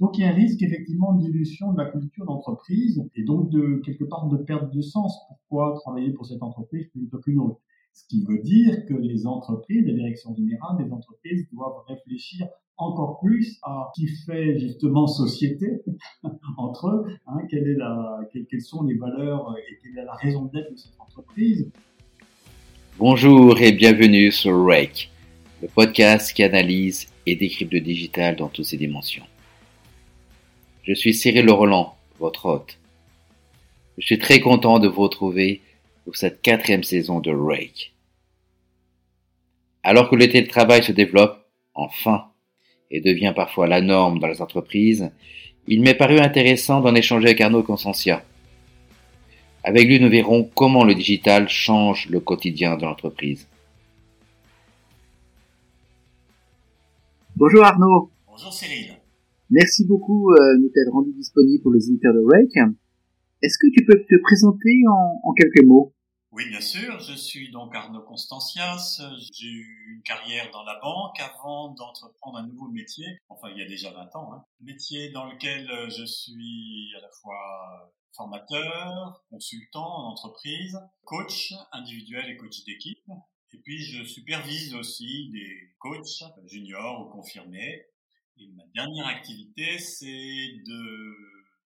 Donc il y a un risque effectivement d'évolution de la culture d'entreprise et donc de quelque part de perte de sens. Pourquoi travailler pour cette entreprise plutôt qu'une autre? Ce qui veut dire que les entreprises, les directions générales des entreprises doivent réfléchir encore plus à qui fait justement société entre eux, hein, quelles sont les valeurs et quelle est la raison d'être de cette entreprise? Bonjour et bienvenue sur Rake, le podcast qui analyse et décrypte le digital dans toutes ses dimensions. Je suis Cyril Le Roland, votre hôte. Je suis très content de vous retrouver pour cette quatrième saison de Rake. Alors que le télétravail se développe, enfin, et devient parfois la norme dans les entreprises, il m'est paru intéressant d'en échanger avec Arnaud Consentia. Avec lui, nous verrons comment le digital change le quotidien de l'entreprise. Bonjour Arnaud. Bonjour Cyril. Merci beaucoup euh, de t'être rendu disponible pour les auditeurs de Rake. Est-ce que tu peux te présenter en, quelques mots? Oui, bien sûr. Je suis donc Arnaud Constancias. J'ai eu une carrière dans la banque avant d'entreprendre un nouveau métier. Enfin, il y a déjà 20 ans. Hein. Métier dans lequel je suis à la fois formateur, consultant en entreprise, coach individuel et coach d'équipe. Et puis, je supervise aussi des coachs juniors ou confirmés et ma dernière activité, c'est de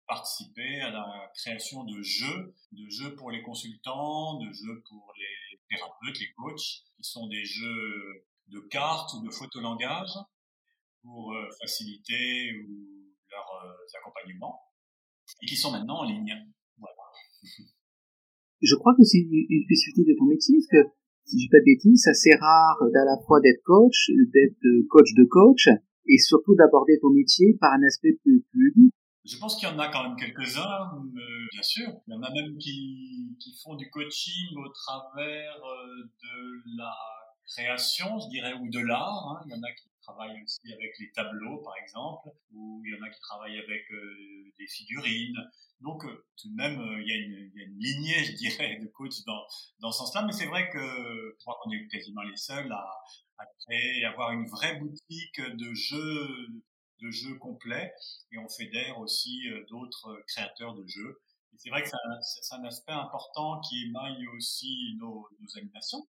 participer à la création de jeux, de jeux pour les consultants, de jeux pour les thérapeutes, les coachs, qui sont des jeux de cartes ou de photolangage pour euh, faciliter leurs euh, accompagnements et qui sont maintenant en ligne. Voilà. Je crois que c'est une spécificité de ton métier, parce que si je dis pas de bêtises, c'est assez rare d'à la fois d'être coach, d'être coach de coach, et surtout d'aborder ton métier par un aspect plus, plus Je pense qu'il y en a quand même quelques-uns, bien sûr. Il y en a même qui, qui font du coaching au travers euh, de la création, je dirais, ou de l'art. Hein. Il y en a qui travaillent aussi avec les tableaux, par exemple, ou il y en a qui travaillent avec euh, des figurines. Donc, euh, tout de même, il, y a une, il y, a une, lignée, je dirais, de coach dans, dans ce sens-là. Mais c'est vrai que je crois qu'on est quasiment les seuls à, à créer, avoir une vraie boutique de jeux, de jeux complets. Et on fédère aussi euh, d'autres créateurs de jeux. Et c'est vrai que c'est un, aspect important qui émaille aussi nos animations,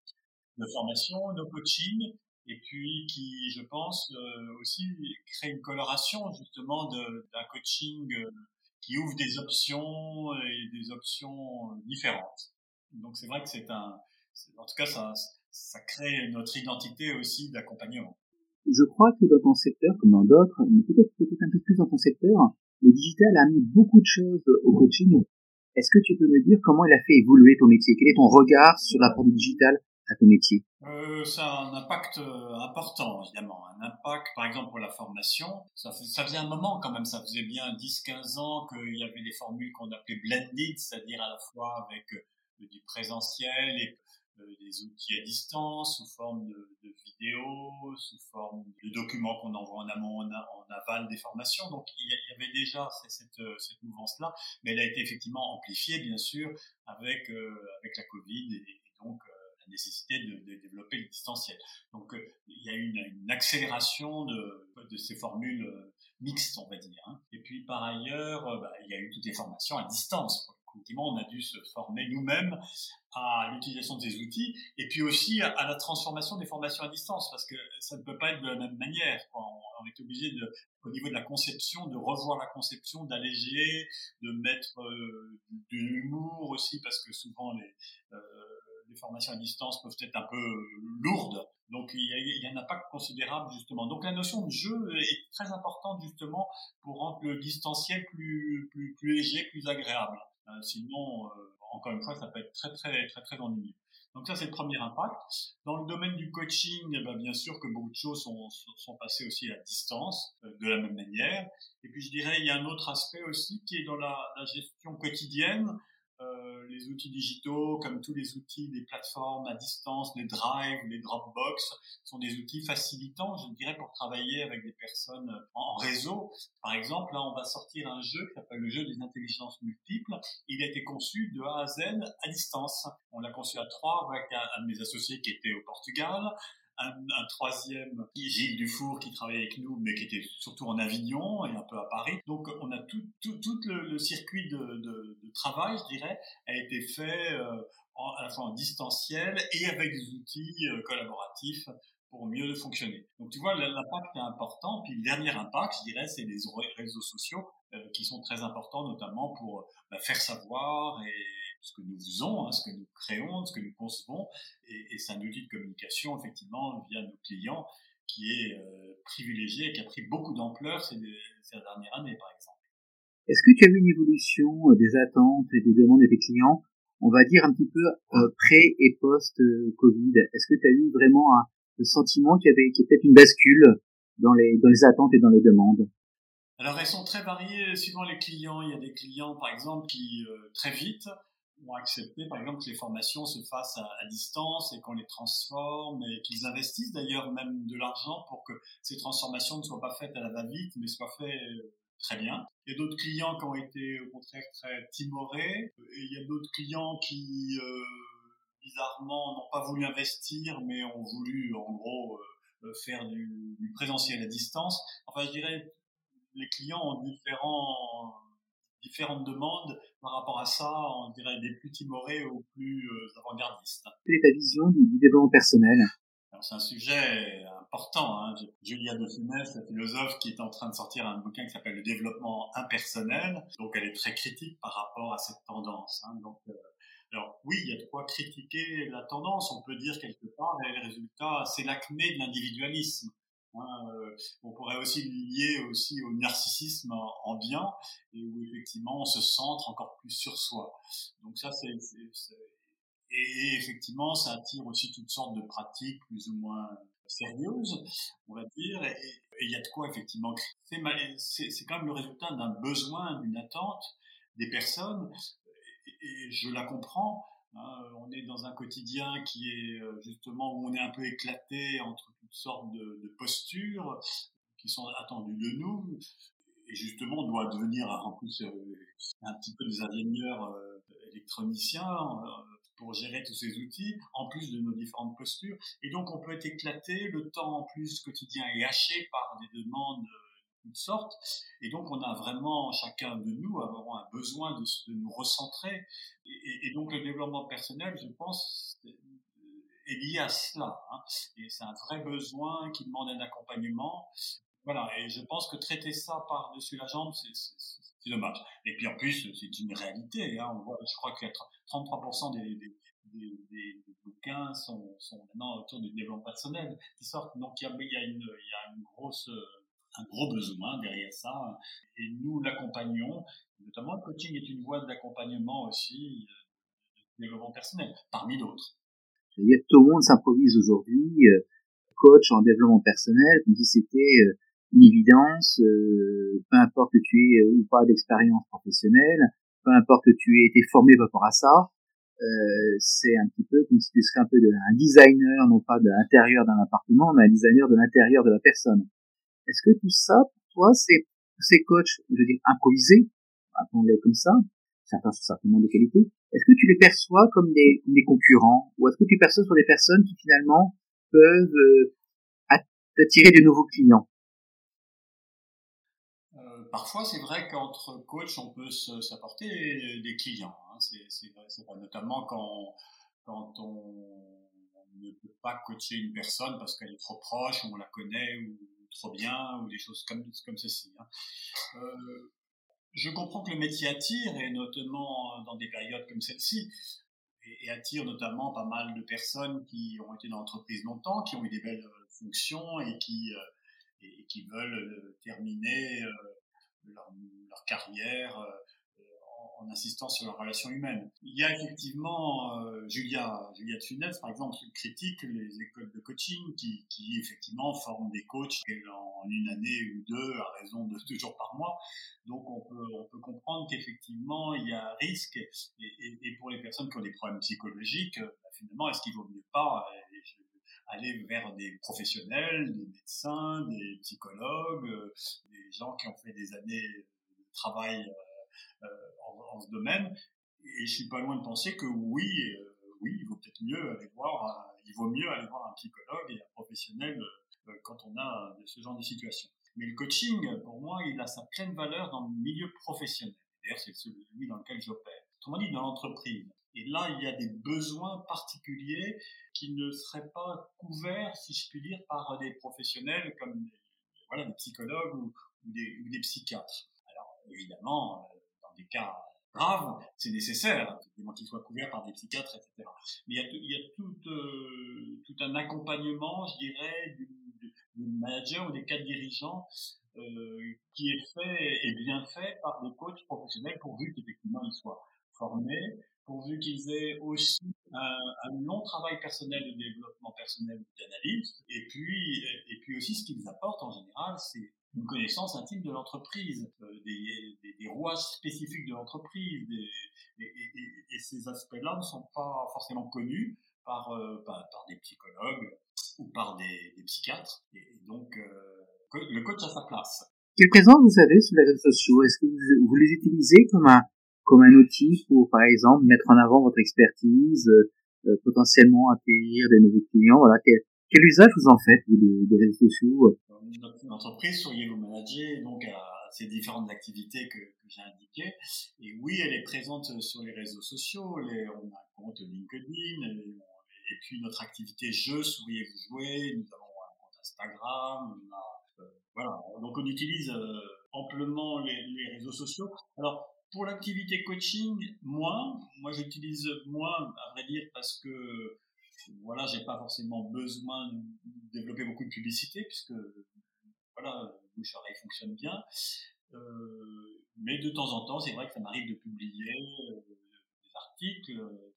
nos formations, nos coachings, et puis qui, je pense, euh, aussi crée une coloration justement d'un coaching euh, qui ouvre des options et des options différentes. Donc c'est vrai que c'est un, en tout cas, ça, ça crée notre identité aussi d'accompagnement. Je crois que dans ton secteur, comme dans d'autres, mais peut-être peut-être un peu plus dans ton secteur, le digital a amené beaucoup de choses au coaching. Est-ce que tu peux me dire comment il a fait évoluer ton métier? Quel est ton regard sur l'apport du digital à ton métier euh, Ça a un impact euh, important, évidemment. Un impact, par exemple, pour la formation. Ça, ça faisait un moment quand même, ça faisait bien 10-15 ans qu'il y avait des formules qu'on appelait blended, c'est-à-dire à la fois avec euh, du présentiel et des outils à distance, sous forme de, vidéos, sous forme de documents qu'on envoie en amont, en, aval des formations. Donc il y avait déjà cette, cette mouvance-là, mais elle a été effectivement amplifiée, bien sûr, avec, avec la Covid et, donc nécessité de, développer le distanciel. Donc il y a une, une accélération de, ces formules mixtes, on va dire. Hein. Et puis par ailleurs, bah, il y a eu toutes les formations à distance effectivement, on a dû se former nous-mêmes à l'utilisation de ces outils et puis aussi à, la transformation des formations à distance parce que ça ne peut pas être de la même manière. On, est obligé de, au niveau de la conception, de revoir la conception, d'alléger, de mettre euh, de l'humour aussi parce que souvent les, euh, les formations à distance peuvent être un peu lourdes. Donc il y, a, un impact considérable justement. Donc la notion de jeu est très importante justement pour rendre le distanciel plus, plus, léger, plus agréable. Euh, sinon, euh, encore une fois, ça peut être très très très très ennuyeux. Donc ça, c'est le premier impact. Dans le domaine du coaching, eh ben, bien sûr que beaucoup de choses sont, sont passées aussi à distance, euh, de la même manière. Et puis je dirais, il y a un autre aspect aussi qui est dans la gestion quotidienne. Les outils digitaux, comme tous les outils des plateformes à distance, les Drive, les Dropbox, sont des outils facilitants, je dirais, pour travailler avec des personnes en réseau. Par exemple, là, on va sortir un jeu qui s'appelle le jeu des intelligences multiples. Il a été conçu de A à Z à distance. On l'a conçu à trois avec un, de mes associés qui était au Portugal. Un, troisième, Gilles Dufour, qui travaillait avec nous, mais qui était surtout en Avignon et un peu à Paris. Donc on a tout, tout, tout le, circuit de, de, travail, je dirais, a été fait euh, en, à la fois en distanciel et avec des outils euh, collaboratifs pour mieux fonctionner. Donc tu vois, l'impact est important. Puis le dernier impact, je dirais, c'est les réseaux sociaux euh, qui sont très importants, notamment pour bah, faire savoir et ce que nous faisons, hein, ce que nous créons, ce que nous concevons. Et, et c'est un outil de communication, effectivement, via nos clients, qui est euh, privilégié et qui a pris beaucoup d'ampleur ces, ces dernières années, par exemple. Est-ce que tu as vu une évolution euh, des attentes et des demandes de tes clients, on va dire un petit peu euh, pré et post-Covid Est-ce que tu as eu vraiment un, le sentiment qu'il y avait a peut-être une bascule dans les, dans les attentes et dans les demandes? Alors elles sont très variées suivant les clients. Il y a des clients, par exemple, qui très vite ont accepté, par exemple, que les formations se fassent à, distance et qu'on les transforme et qu'ils investissent d'ailleurs même de l'argent pour que ces transformations ne soient pas faites à la va-vite, mais soient faites euh, très bien. Il y a d'autres clients qui ont été au contraire très timorés et il y a d'autres clients qui, euh, bizarrement, n'ont pas voulu investir, mais ont voulu, en gros, euh, faire du, du présentiel à distance. Enfin, je dirais, les clients ont différents différentes demandes par rapport à ça, on dirait des plus timorés aux plus euh, avant-gardistes. Quelle est ta vision du, développement personnel? C'est un sujet important. Hein. Julia de Funès, la philosophe, qui est en train de sortir un bouquin qui s'appelle Le développement impersonnel. Donc, elle est très critique par rapport à cette tendance. Hein. Donc, euh, alors oui, il y a de quoi critiquer la tendance. On peut dire quelque part, et le résultat, c'est l'acmé de l'individualisme. Euh, on pourrait aussi lier aussi au narcissisme ambiant et où effectivement on se centre encore plus sur soi. Donc ça c'est et effectivement ça attire aussi toutes sortes de pratiques plus ou moins sérieuses, on va dire. Et il y a de quoi effectivement c'est c'est quand même le résultat d'un besoin, d'une attente des personnes et je la comprends Hein, on est dans un quotidien qui est euh, justement où on est un peu éclaté entre toutes sortes de, postures qui sont attendues de nous. Et justement, on doit devenir en plus euh, un petit peu des ingénieurs euh, électroniciens pour gérer tous ces outils, en plus de nos différentes postures. Et donc, on peut être éclaté, le temps en plus quotidien est haché par des demandes sorte. Et donc, on a vraiment, chacun de nous, avoir un besoin de, nous recentrer. Et, donc, le développement personnel, je pense, est lié à cela. Hein. Et c'est un vrai besoin qui demande un accompagnement. Voilà. Et je pense que traiter ça par-dessus la jambe, c'est dommage. Et puis, en plus, c'est une réalité. Hein. On voit, je crois que 33% des, bouquins sont, sont, maintenant autour du développement personnel qui sortent. Donc il y a, y a une grosse un gros besoin derrière ça. Et nous l'accompagnons. Notamment, le coaching est une voie d'accompagnement aussi euh, de développement personnel, parmi d'autres. Tout le monde s'improvise aujourd'hui euh, coach en développement personnel, comme si c'était euh, une évidence, peu importe que tu aies ou pas d'expérience professionnelle, peu importe que tu aies été formé par rapport à ça, euh, c'est un petit peu comme si tu serais un peu de, un designer, non pas de l'intérieur d'un appartement, mais un designer de l'intérieur de la personne. Est-ce que tout ça, pour toi, c'est ces coachs, je veux dire, improvisés, appelons-les comme ça, certains sont certainement de qualité, est-ce que tu les perçois comme des, concurrents ou est-ce que tu perçois sur des personnes qui finalement peuvent euh, attirer de nouveaux clients? Euh, Parfois, c'est vrai qu'entre coachs, on peut s'apporter des clients. Hein. C'est vrai, vrai, notamment quand, on ne peut pas coacher une personne parce qu'elle est trop proche, ou on la connaît, ou trop bien ou des choses comme, comme ceci. Hein. Euh, je comprends que le métier attire, et notamment dans des périodes comme celle-ci, et, attire notamment pas mal de personnes qui ont été dans l'entreprise longtemps, qui ont eu des belles euh, fonctions et qui, euh, et, qui veulent terminer leur, carrière en insistant sur la relation humaine. Il y a effectivement euh, Julia, Julia Funès, par exemple, qui critique les écoles de coaching qui, effectivement forment des coachs en une année ou deux à raison de deux jours par mois. Donc on peut, comprendre qu'effectivement il y a un risque et, pour les personnes qui ont des problèmes psychologiques, bah, finalement est-ce qu'il vaut mieux pas euh, aller vers des professionnels, des médecins, des psychologues, euh, des gens qui ont fait des années de travail euh, en, ce domaine. Et je suis pas loin de penser que oui, euh, oui, il vaut peut-être mieux aller voir, il vaut mieux aller voir un psychologue et un professionnel quand on a ce genre de situation. Mais le coaching, pour moi, il a sa pleine valeur dans le milieu professionnel. D'ailleurs, c'est celui dans lequel j'opère. Autrement dit, dans l'entreprise. Et là, il y a des besoins particuliers qui ne seraient pas couverts, si je puis dire, par des professionnels comme des, voilà, des psychologues ou, des, ou des psychiatres. Alors, évidemment, euh, des cas graves, c'est nécessaire, qu'ils soient couverts par des psychiatres, etc. Mais il y a, euh, tout un accompagnement, je dirais, du, manager ou des cadres dirigeants euh, qui est fait et bien fait par des coachs professionnels pourvu qu'effectivement ils soient formés, pourvu qu'ils aient aussi un, un, long travail personnel de développement personnel d'analyse, et puis, et puis aussi ce qu'ils apportent en général, c'est une connaissance intime de l'entreprise, euh, des, des, des, rouages spécifiques de l'entreprise, et, et, et, ces aspects-là ne sont pas forcément connus par, euh, par, par, des psychologues ou par des, des psychiatres, et, donc euh, le coach a sa place. Quelle présence vous avez sur les réseaux sociaux Est-ce que vous, vous les utilisez comme un comme un outil pour, par exemple, mettre en avant votre expertise, euh, euh potentiellement accueillir des nouveaux clients? Voilà, quel, quel usage vous en faites des, des réseaux sociaux? Notre entreprise, Souriez-vous Manager, donc à ces différentes activités que, j'ai indiquées. Et oui, elle est présente sur les réseaux sociaux. On a un compte LinkedIn. Et, puis notre activité jeu, Souriez-vous jouer. Nous avons un compte Instagram. Euh, voilà, donc on utilise euh, amplement les, les réseaux sociaux. Alors pour l'activité coaching, moins. Moi, j'utilise moins, à vrai dire, parce que voilà, j'ai pas forcément besoin de développer beaucoup de publicité, puisque voilà, le bouche oreille fonctionne bien. Euh, mais de temps en temps, c'est vrai que ça m'arrive de publier euh, des articles euh,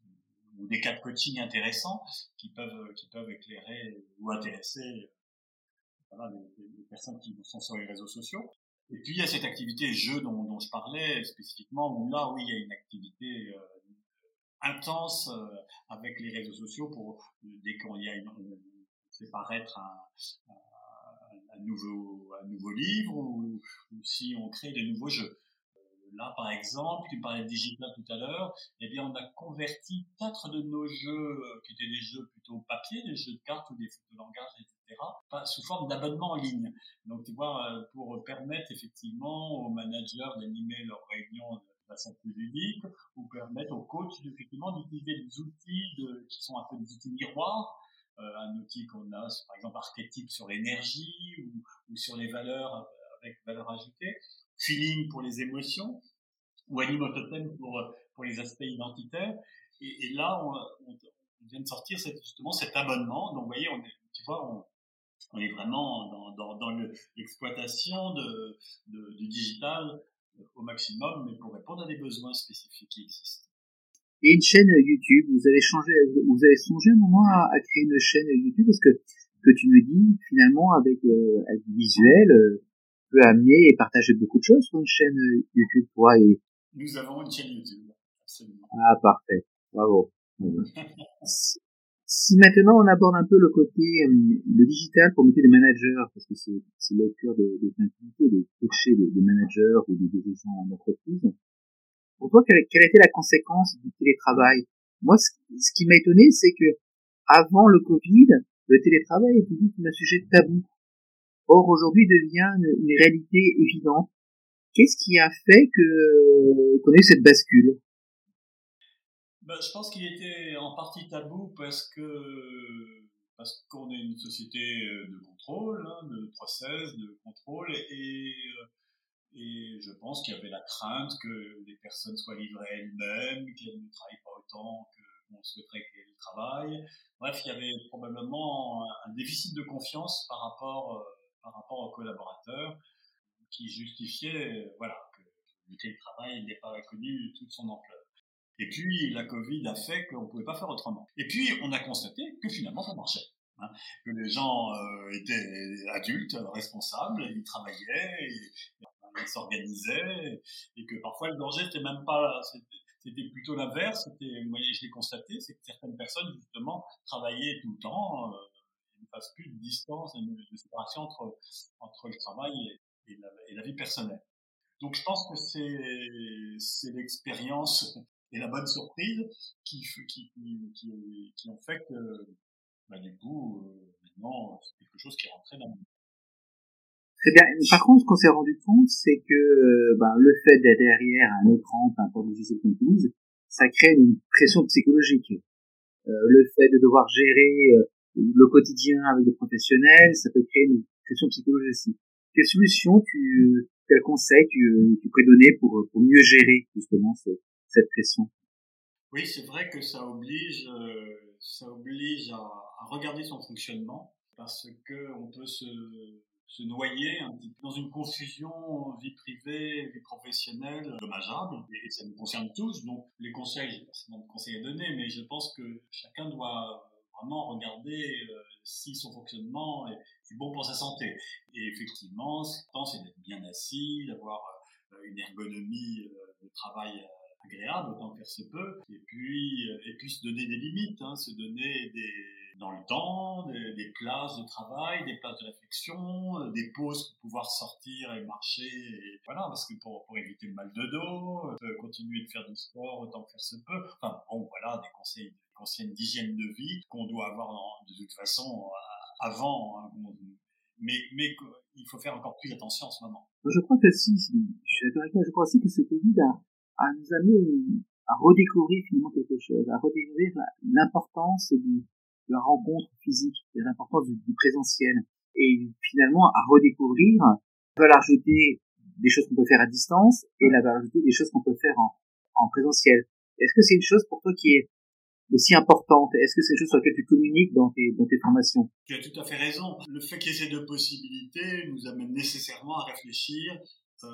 ou des cas de coaching intéressants qui peuvent éclairer ou intéresser les, personnes qui sont sur les réseaux sociaux. Et puis il y a cette activité jeu dont, je parlais spécifiquement, où là, oui, il y a une activité intense euh, avec les réseaux sociaux pour dès qu'on y a une, on fait paraître un, un, nouveau, un nouveau livre ou, si on crée des nouveaux jeux. Là, par exemple, tu parlais de digital tout à l'heure, eh bien, on a converti quatre de nos jeux, euh, qui étaient des jeux plutôt papier, des jeux de cartes ou des de langage, etc., sous forme d'abonnement en ligne. Donc, tu vois, euh, pour permettre effectivement aux managers d'animer leurs réunions façon plus ludique, ou permettre aux coachs effectivement d'utiliser des outils qui sont un peu des outils miroirs, euh, un outil qu'on a, par exemple, archétype sur l'énergie ou, sur les valeurs avec valeur ajoutée, feeling pour les émotions, ou animototem pour, pour les aspects identitaires. Et, là, on, vient de sortir justement cet abonnement. Donc, vous voyez, on est, tu vois, on, est vraiment dans, dans, dans l'exploitation de, du digital au maximum, mais pour répondre à des besoins spécifiques qui existent. Et une chaîne YouTube, vous avez changé, vous avez songé un moment à, à créer une chaîne YouTube parce que que tu me dis finalement avec, euh, avec visuel, euh, peut amener et partager beaucoup de choses sur une chaîne YouTube, toi et... Nous avons une chaîne YouTube, absolument. Ah, parfait. Bravo. si maintenant on aborde un peu le côté, euh, le digital pour mettre des managers, parce que c'est, le cœur de, de de coacher des, des, managers ou des dirigeants en entreprise. Pour toi, quelle, quelle été la conséquence du télétravail? Moi, ce, qui m'a étonné, c'est que avant le Covid, le télétravail était un sujet tabou. Or, aujourd'hui, devient une, une, réalité évidente. Qu'est-ce qui a fait que qu'on ait eu cette bascule? Ben, Je pense qu'il était en partie tabou parce que parce qu'on est une société de contrôle, hein, de process, de contrôle, et, et je pense qu'il y avait la crainte que les personnes soient livrées elles-mêmes, qu'elles ne travaillent pas autant qu'on souhaiterait qu'elles travaillent. Bref, il y avait probablement un déficit de confiance par rapport par rapport aux collaborateurs qui justifiait voilà, que le télétravail n'est pas connu toute son ampleur. Et puis, la Covid a fait qu'on ne pouvait pas faire autrement. Et puis, on a constaté que finalement, ça marchait. Hein, que les gens euh, étaient adultes, responsables, ils travaillaient, ils s'organisaient, et que parfois le danger n'était même pas, c'était plutôt l'inverse. Je l'ai constaté, c'est que certaines personnes justement travaillaient tout le temps. Euh, ne fasse plus de distance de, séparation entre, le travail et, la, vie personnelle. Donc je pense que c'est l'expérience et la bonne surprise qui, qui, qui, qui ont fait que, bah, du coup, euh, maintenant, c'est quelque chose qui est rentré dans Très bien. Par contre, ce qu'on s'est rendu compte, c'est que euh, ben, le fait d'être derrière un écran, peu importe le logiciel qu'on utilise, ça crée une pression psychologique. Euh, le fait de devoir gérer euh, le quotidien avec des professionnels, ça peut créer une pression psychologique aussi. Quelle solution tu, quel conseil tu, tu pourrais donner pour, pour mieux gérer justement cette pression Oui, c'est vrai que ça oblige, ça oblige à, regarder son fonctionnement parce que on peut se noyer un petit peu dans une confusion vie privée, vie professionnelle dommageable. Et ça nous concerne tous. Donc, les conseils, j'ai pas forcément de conseils à donner, mais je pense que chacun doit vraiment regarder euh, si son fonctionnement est, bon pour sa santé. Et effectivement, ce c'est d'être bien assis, d'avoir euh, une ergonomie euh, de travail agréable autant faire se peut. Et puis, et puis se donner des limites, hein, se donner des dans le temps, des, places de travail, des places de réflexion, euh, des pauses pour pouvoir sortir et marcher. Et voilà, parce que pour, pour éviter le mal de dos, euh, continuer de faire du sport autant que faire se peut. Enfin bon, voilà, des conseils, des conseils d'hygiène de vie qu'on doit avoir de toute façon euh, avant. Hein, mais, mais il faut faire encore plus attention en ce moment. Je crois que si, je suis je crois aussi que ce Covid a, a nous amené à redécouvrir finalement quelque chose, à redécouvrir l'importance du, la rencontre physique, l'importance du, présentiel, et finalement à redécouvrir valeur ajoutée des choses qu'on peut faire à distance et la valeur ajoutée des choses qu'on peut faire en, en présentiel. Est-ce que c'est une chose pour toi qui est aussi importante? Est-ce que c'est une chose sur laquelle tu communiques dans tes, dans tes formations? Tu as tout à fait raison. Le fait qu'il y ait ces deux possibilités nous amène nécessairement à réfléchir euh,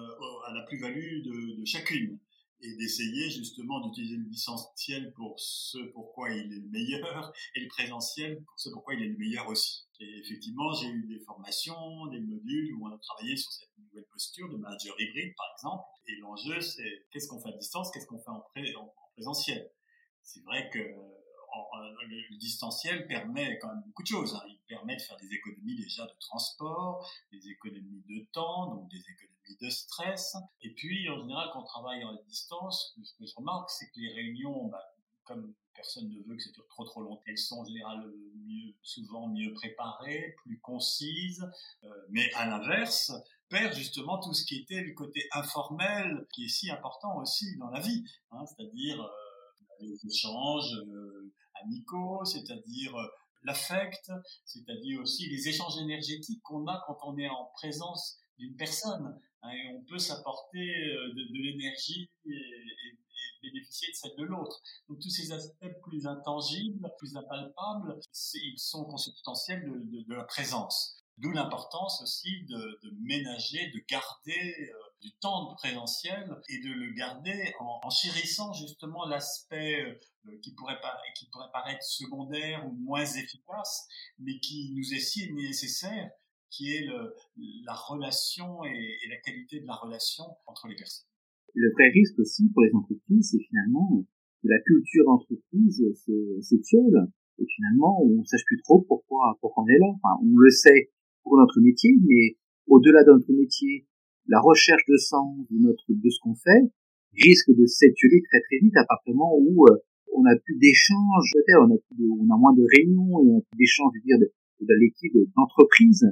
à la plus-value de, de chacune et d'essayer justement d'utiliser le distanciel pour ce pourquoi il est le meilleur et le présentiel pour ce pourquoi il est le meilleur aussi. Et effectivement, j'ai eu des formations, des modules où on a travaillé sur cette nouvelle posture de manager hybride, par exemple. Et l'enjeu, c'est qu'est-ce qu'on fait à distance, qu'est-ce qu'on fait en, en, présentiel? C'est vrai que le, distanciel permet quand même beaucoup de choses. Hein. Il permet de faire des économies déjà de transport, des économies de temps, donc des économies de stress. Et puis, en général, quand on travaille en distance, ce que je remarque, c'est que les réunions, bah, comme personne ne veut que ça dure trop trop longtemps, elles sont en général souvent mieux préparées, plus concises, euh, mais à l'inverse, perd justement tout ce qui était le côté informel, qui est si important aussi dans la vie, hein, c'est-à-dire euh, les échanges euh, amicaux, c'est-à-dire l'affect, c'est-à-dire aussi les échanges énergétiques qu'on a quand on est en présence d'une personne. Hein, et on peut s'apporter euh, de, l'énergie et, bénéficier de celle de l'autre. Donc tous ces aspects plus intangibles, plus impalpables, ils sont consubstantiels de, de, la présence. D'où l'importance aussi de, ménager, de garder euh, du temps de présentiel et de le garder en, chérissant justement l'aspect euh, qui pourrait qui pourrait paraître secondaire ou moins efficace, mais qui nous est si nécessaire qui est le, la relation et, la qualité de la relation entre les personnes. Le vrai risque aussi pour les entreprises, c'est finalement que la culture d'entreprise s'étiole et finalement on ne sache plus trop pourquoi, pourquoi on est là. Enfin, on le sait pour notre métier, mais au-delà de notre métier, la recherche de sens de ce qu'on fait risque de s'étioler très très vite à partir du moment où euh, on a plus d'échanges, on a on a moins de réunions, on a plus d'échanges, je veux dire, de, de l'équipe d'entreprise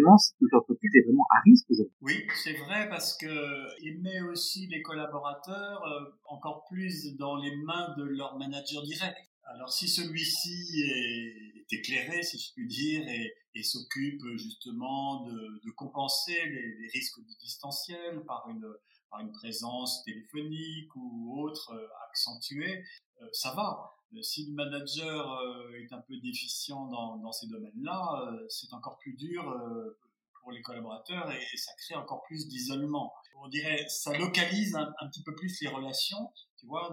l'entreprise est vraiment à risque aujourd'hui. Oui, c'est vrai parce que il met aussi les collaborateurs euh, encore plus dans les mains de leur manager direct. Alors si celui-ci est, éclairé, si je puis dire, et, s'occupe justement de, compenser les, les, risques du distanciel par une, par une présence téléphonique ou autre euh, accentuée, euh, ça va. Euh, si le manager euh, est un peu déficient dans, ces domaines-là, euh, c'est encore plus dur pour les collaborateurs et, ça crée encore plus d'isolement. On dirait, ça localise un, un, petit peu plus les relations, tu vois,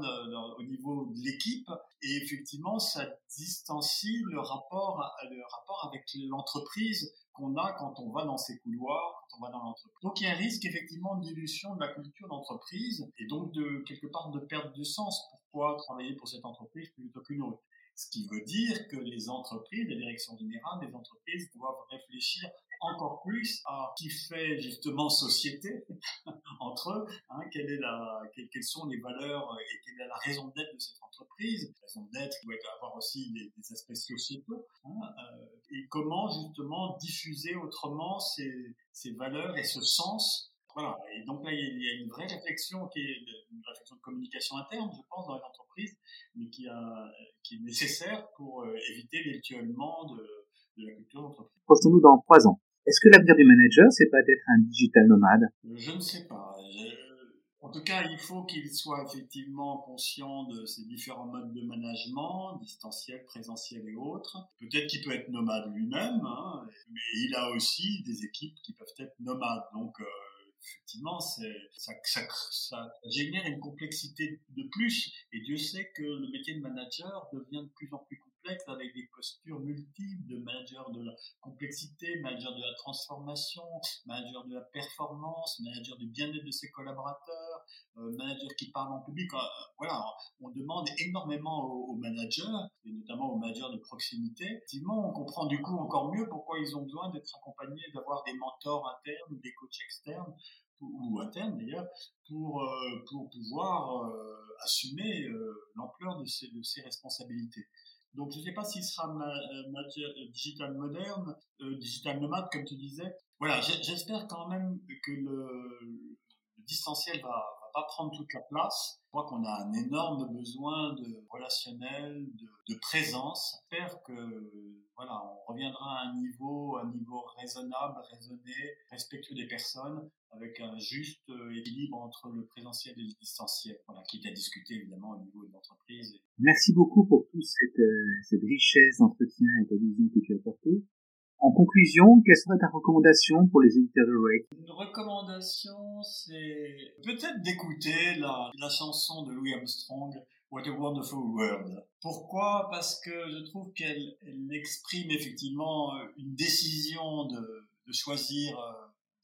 au niveau de l'équipe et effectivement, ça distancie le rapport, le rapport avec l'entreprise qu'on a quand on va dans ces couloirs, quand on va dans l'entreprise. Donc il y a un risque effectivement de dilution de la culture d'entreprise et donc de quelque part de perte de sens. Pourquoi travailler pour cette entreprise plutôt qu'une autre? Ce qui veut dire que les entreprises, les directions générales des entreprises doivent réfléchir encore plus à qui fait justement société entre eux, hein, quelles sont les valeurs et quelle est la raison d'être de cette entreprise? La raison d'être doit avoir aussi des, aspects sociétaux hein, euh, et comment justement diffuser autrement ces, valeurs et ce sens voilà. Et donc là, il y a une vraie réflexion qui est une réflexion de communication interne, je pense, dans les entreprises, mais qui, est nécessaire pour euh, éviter l'étuellement de, de la culture d'entreprise. Projetons-nous dans trois ans. Est-ce que l'avenir du manager, c'est pas d'être un digital nomade? Je ne sais pas. En tout cas, il faut qu'il soit effectivement conscient de ces différents modes de management, distanciel, présentiel et autres. Peut-être qu'il peut être nomade lui-même, hein, mais il a aussi des équipes qui peuvent être nomades. Donc, euh, effectivement, ça, génère une complexité de plus. Et Dieu sait que le métier de manager devient de plus en plus complexe avec des postures multiples de manager de la complexité, manager de la transformation, manager de la performance, manager du bien-être de ses collaborateurs, euh, manager qui parle en public. Euh, voilà, on demande énormément aux, managers, et notamment aux managers de proximité. Effectivement, on comprend du coup encore mieux pourquoi ils ont besoin d'être accompagnés, d'avoir des mentors internes, des coachs externes ou interne d'ailleurs, pour, euh, pour pouvoir euh, assumer l'ampleur de ces responsabilités. Donc je ne sais pas s'il sera ma, ma, digital moderne, digital nomade comme tu disais. Voilà, j'espère quand même que le, le distanciel va, pas prendre toute la place. Je crois qu'on a un énorme besoin de relationnel, de, de présence. J'espère que voilà, on reviendra à un niveau, un niveau raisonnable, raisonné, respectueux des personnes, avec un juste euh, équilibre entre le présentiel et le distanciel, voilà, qui est à discuter évidemment au niveau de l'entreprise. Merci beaucoup pour toute cette, euh, cette richesse d'entretien et de vision que tu as apportée. En conclusion, quelle serait ta recommandation pour les éditeurs de Rake? Une recommandation, c'est peut-être d'écouter la, chanson de Louis Armstrong, What a Wonderful World. Pourquoi? Parce que je trouve qu'elle elle exprime effectivement une décision de, choisir euh,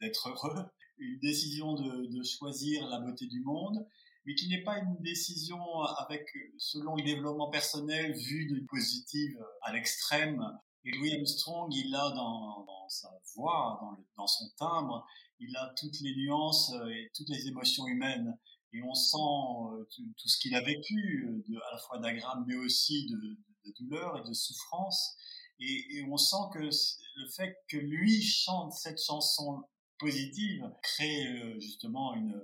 d'être heureux, une décision de choisir la beauté du monde, mais qui n'est pas une décision avec, selon le développement personnel, vue de positive à l'extrême, et Louis Armstrong, il a dans, sa voix, dans, son timbre, il a toutes les nuances euh, et toutes les émotions humaines. Et on sent euh, tout, ce qu'il a vécu, euh, à la fois d'aggrames, mais aussi de, de, de, douleur et de souffrance. Et, et, on sent que le fait que lui chante cette chanson positive crée justement une,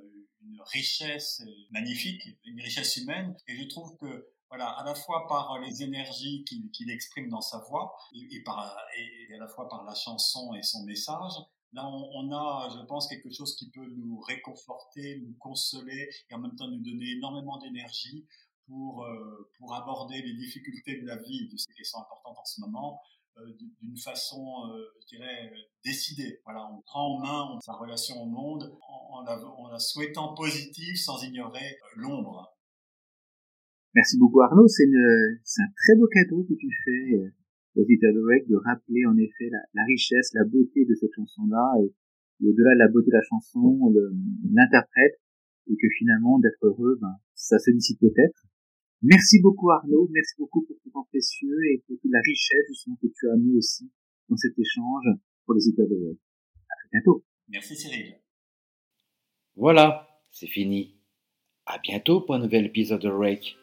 richesse magnifique, une richesse humaine. Et je trouve que voilà, à la fois par les énergies qu'il qu exprime dans sa voix et, par, et, à la fois par la chanson et son message. Là, on, a, je pense, quelque chose qui peut nous réconforter, nous consoler et en même temps nous donner énormément d'énergie pour, euh, pour aborder les difficultés de la vie, de ces questions importantes en ce moment, euh, d'une façon, euh, je dirais, décidée. Voilà, on prend en main sa relation au monde en, la, souhaitant positive sans ignorer l'ombre Merci beaucoup Arnaud, c'est un très beau cadeau que tu fais euh, aux éditeurs de rappeler en effet la, richesse, la beauté de cette chanson-là et, et au-delà de la beauté de la chanson, l'interprète et que finalement d'être heureux, ben, ça se décide peut-être. Merci beaucoup Arnaud, merci beaucoup pour ton temps précieux et pour toute la richesse justement que tu as mis aussi dans cet échange pour les éditeurs de Rec. À très bientôt. Merci Cyril. Voilà, c'est fini. À bientôt pour un nouvel épisode de Rake.